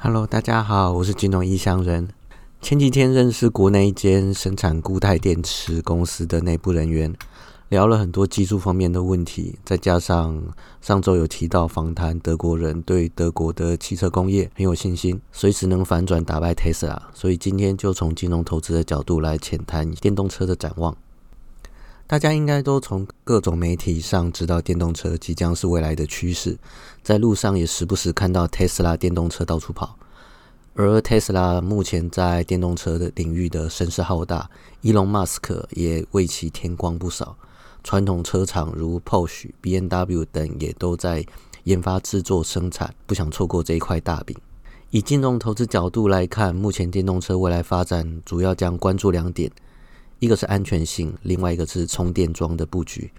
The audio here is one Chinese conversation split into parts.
Hello，大家好，我是金融异乡人。前几天认识国内一间生产固态电池公司的内部人员，聊了很多技术方面的问题。再加上上周有提到访谈德国人对德国的汽车工业很有信心，随时能反转打败 Tesla。所以今天就从金融投资的角度来浅谈电动车的展望。大家应该都从各种媒体上知道，电动车即将是未来的趋势，在路上也时不时看到特斯拉电动车到处跑。而特斯拉目前在电动车的领域的声势浩大，伊隆马斯克也为其添光不少。传统车厂如 Porsche、B N W 等也都在研发、制作、生产，不想错过这一块大饼。以金融投资角度来看，目前电动车未来发展主要将关注两点。一个是安全性，另外一个是充电桩的布局。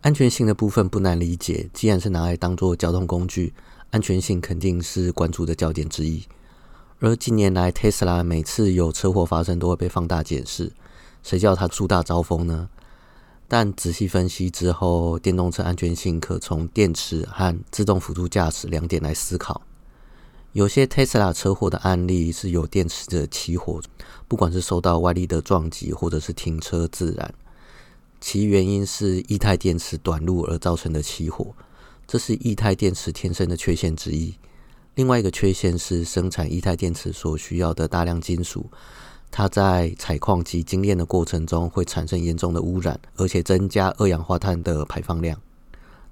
安全性的部分不难理解，既然是拿来当做交通工具，安全性肯定是关注的焦点之一。而近年来，特斯拉每次有车祸发生都会被放大检视，谁叫它树大招风呢？但仔细分析之后，电动车安全性可从电池和自动辅助驾驶两点来思考。有些特斯拉车祸的案例是有电池的起火，不管是受到外力的撞击，或者是停车自燃，其原因是液态电池短路而造成的起火，这是液态电池天生的缺陷之一。另外一个缺陷是生产液态电池所需要的大量金属，它在采矿及精炼的过程中会产生严重的污染，而且增加二氧化碳的排放量。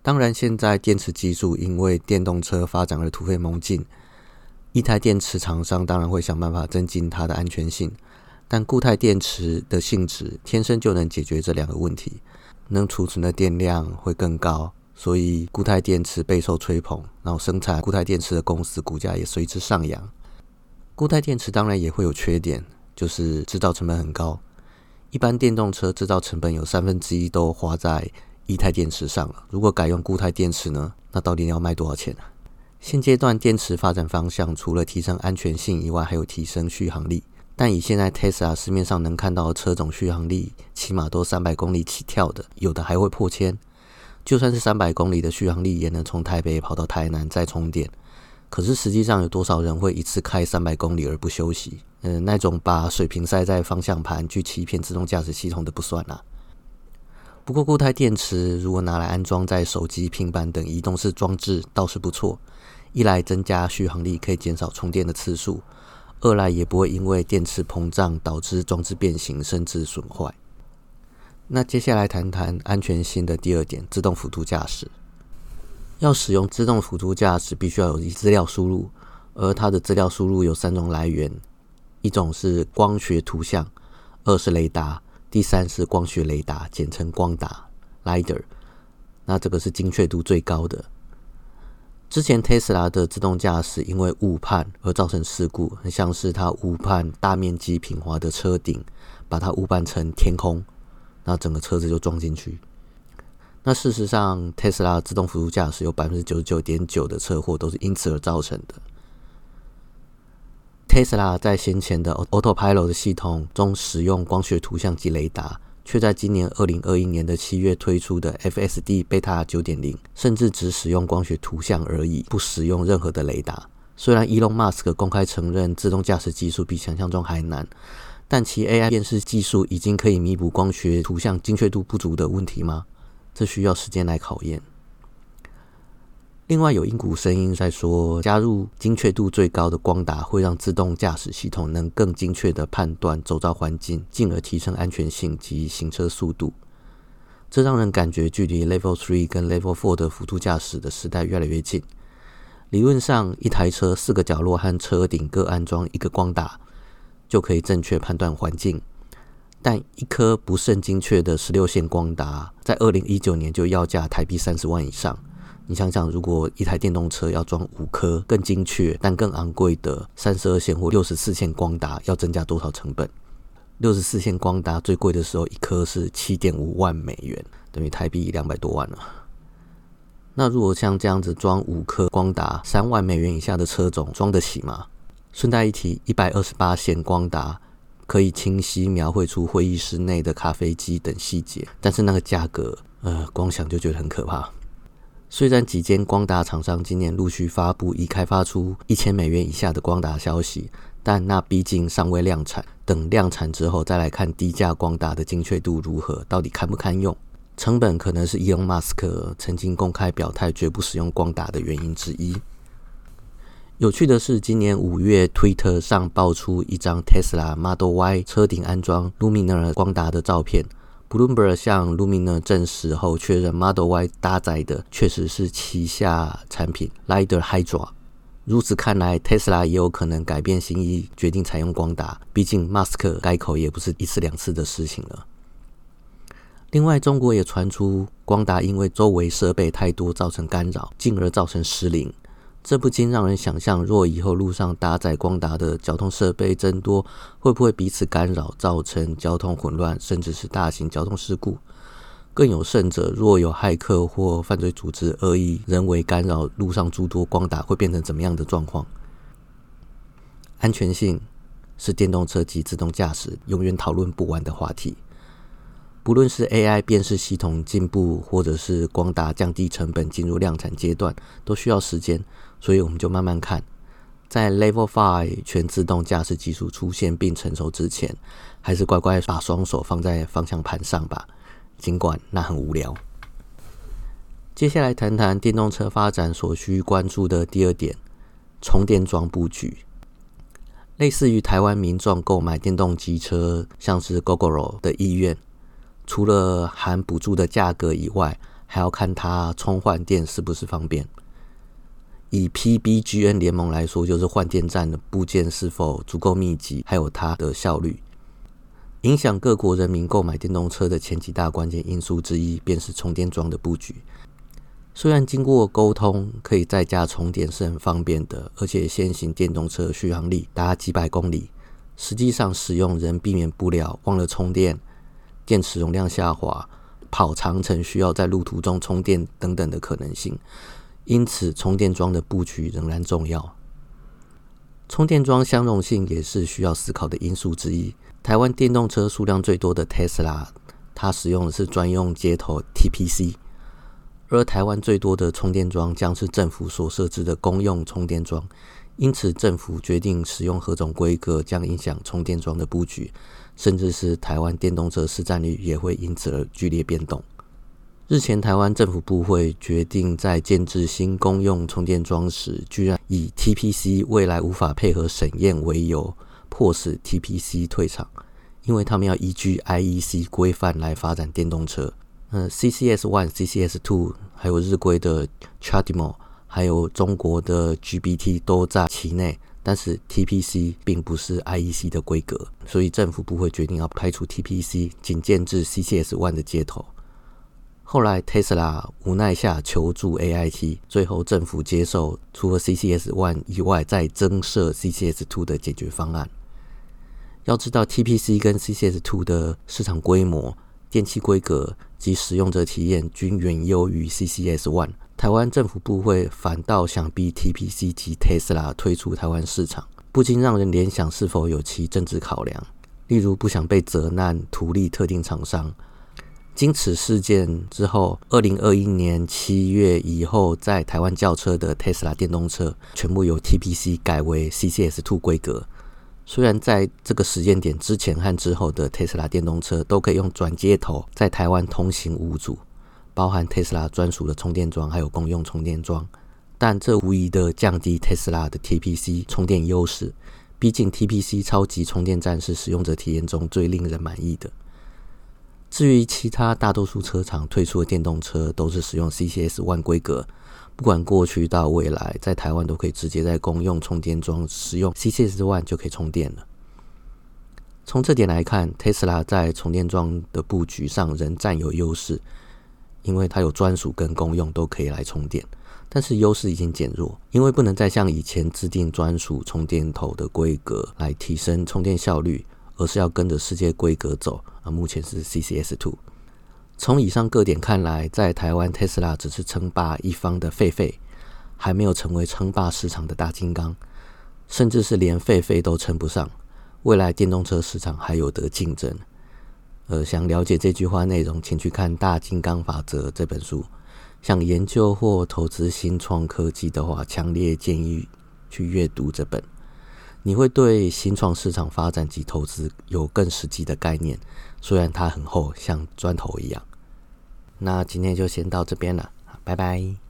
当然，现在电池技术因为电动车发展而突飞猛进。液态电池厂商当然会想办法增进它的安全性，但固态电池的性质天生就能解决这两个问题，能储存的电量会更高，所以固态电池备受吹捧，然后生产固态电池的公司股价也随之上扬。固态电池当然也会有缺点，就是制造成本很高，一般电动车制造成本有三分之一都花在液态电池上了，如果改用固态电池呢，那到底要卖多少钱呢？现阶段电池发展方向除了提升安全性以外，还有提升续航力。但以现在 Tesla 市面上能看到的车种，续航力起码都三百公里起跳的，有的还会破千。就算是三百公里的续航力，也能从台北跑到台南再充电。可是实际上有多少人会一次开三百公里而不休息？嗯，那种把水瓶塞在方向盘去欺骗自动驾驶系统的不算啊。不过固态电池如果拿来安装在手机、平板等移动式装置，倒是不错。一来增加续航力，可以减少充电的次数；二来也不会因为电池膨胀导致装置变形甚至损坏。那接下来谈谈安全性的第二点：自动辅助驾驶。要使用自动辅助驾驶，必须要有资料输入，而它的资料输入有三种来源：一种是光学图像，二是雷达，第三是光学雷达，简称光达 （LiDAR）。那这个是精确度最高的。之前特斯拉的自动驾驶因为误判而造成事故，很像是它误判大面积平滑的车顶，把它误判成天空，那整个车子就撞进去。那事实上，特斯拉自动辅助驾驶有百分之九十九点九的车祸都是因此而造成的。特斯拉在先前的 Autopilot 系统中使用光学图像及雷达。却在今年二零二一年的七月推出的 FSD Beta 九点零，甚至只使用光学图像而已，不使用任何的雷达。虽然 Elon Musk 公开承认自动驾驶技术比想象中还难，但其 AI 辨识技术已经可以弥补光学图像精确度不足的问题吗？这需要时间来考验。另外有一股声音在说，加入精确度最高的光达会让自动驾驶系统能更精确的判断周遭环境，进而提升安全性及行车速度。这让人感觉距离 Level Three 跟 Level Four 的辅助驾驶的时代越来越近。理论上，一台车四个角落和车顶各安装一个光达，就可以正确判断环境。但一颗不甚精确的十六线光达，在二零一九年就要价台币三十万以上。你想想，如果一台电动车要装五颗更精确但更昂贵的三十二线或六十四线光达，要增加多少成本？六十四线光达最贵的时候，一颗是七点五万美元，等于台币两百多万了。那如果像这样子装五颗光达，三万美元以下的车种装得起吗？顺带一提，一百二十八线光达可以清晰描绘出会议室内的咖啡机等细节，但是那个价格，呃，光想就觉得很可怕。虽然几间光达厂商今年陆续发布已开发出一千美元以下的光达消息，但那毕竟尚未量产。等量产之后再来看低价光达的精确度如何，到底堪不堪用？成本可能是伊隆马斯克曾经公开表态绝不使用光达的原因之一。有趣的是，今年五月，Twitter 上爆出一张 Tesla Model Y 车顶安装 Luminar 光达的照片。Bloomberg 向 Luminar 证实后，确认 Model Y 搭载的确实是旗下产品 Lider Hydra。如此看来，Tesla 也有可能改变心意，决定采用光达。毕竟，Musk 改口也不是一次两次的事情了。另外，中国也传出光达因为周围设备太多造成干扰，进而造成失灵。这不禁让人想象，若以后路上搭载光达的交通设备增多，会不会彼此干扰，造成交通混乱，甚至是大型交通事故？更有甚者，若有骇客或犯罪组织恶意人为干扰路上诸多光达，会变成怎么样的状况？安全性是电动车及自动驾驶永远讨论不完的话题。不论是 AI 辨识系统进步，或者是光达降低成本进入量产阶段，都需要时间，所以我们就慢慢看。在 Level Five 全自动驾驶技术出现并成熟之前，还是乖乖把双手放在方向盘上吧，尽管那很无聊。接下来谈谈电动车发展所需关注的第二点：充电桩布局。类似于台湾民众购买电动机车，像是 GoGoRo 的意愿。除了含补助的价格以外，还要看它充换电是不是方便。以 PBGN 联盟来说，就是换电站的部件是否足够密集，还有它的效率。影响各国人民购买电动车的前几大关键因素之一，便是充电桩的布局。虽然经过沟通，可以在家充电是很方便的，而且现行电动车续航力达几百公里，实际上使用仍避免不了忘了充电。电池容量下滑、跑长程需要在路途中充电等等的可能性，因此充电桩的布局仍然重要。充电桩相容性也是需要思考的因素之一。台湾电动车数量最多的 Tesla，它使用的是专用接头 TPC，而台湾最多的充电桩将是政府所设置的公用充电桩，因此政府决定使用何种规格，将影响充电桩的布局。甚至是台湾电动车市占率也会因此而剧烈变动。日前，台湾政府部会决定在建制新公用充电桩时，居然以 TPC 未来无法配合审验为由，迫使 TPC 退场，因为他们要依据 IEC 规范来发展电动车。嗯，CCS One、CCS Two，还有日规的 CHAdeMO，还有中国的 GBT 都在其内。但是 TPC 并不是 IEC 的规格，所以政府不会决定要排除 TPC，仅建制 CCS One 的接头。后来 Tesla 无奈下求助 AIT，最后政府接受除了 CCS One 以外再增设 CCS Two 的解决方案。要知道 TPC 跟 CCS Two 的市场规模、电器规格及使用者体验均远优于 CCS One。台湾政府部会反倒想逼 TPC 及 Tesla 退出台湾市场，不禁让人联想是否有其政治考量，例如不想被责难图利特定厂商。经此事件之后，二零二一年七月以后，在台湾轿车的 Tesla 电动车全部由 TPC 改为 CCS Two 规格。虽然在这个时间点之前和之后的 Tesla 电动车都可以用转接头在台湾通行无阻。包含特斯拉专属的充电桩，还有公用充电桩，但这无疑的降低特斯拉的 TPC 充电优势。毕竟 TPC 超级充电站是使用者体验中最令人满意的。至于其他大多数车厂推出的电动车，都是使用 CCS One 规格，不管过去到未来，在台湾都可以直接在公用充电桩使用 CCS One 就可以充电了。从这点来看，特斯拉在充电桩的布局上仍占有优势。因为它有专属跟公用都可以来充电，但是优势已经减弱，因为不能再像以前制定专属充电头的规格来提升充电效率，而是要跟着世界规格走。啊，目前是 CCS Two。从以上各点看来在台湾特斯拉只是称霸一方的狒狒还没有成为称霸市场的大金刚甚至是连狒狒都称不上未来电动车市场还有得竞争呃想了解这句话内容请去看大金刚法则这本书想研究或投资新创科技的话强烈建议去阅读这本。你会对新创市场发展及投资有更实际的概念虽然它很厚像砖头一样。那今天就先到这边了拜拜。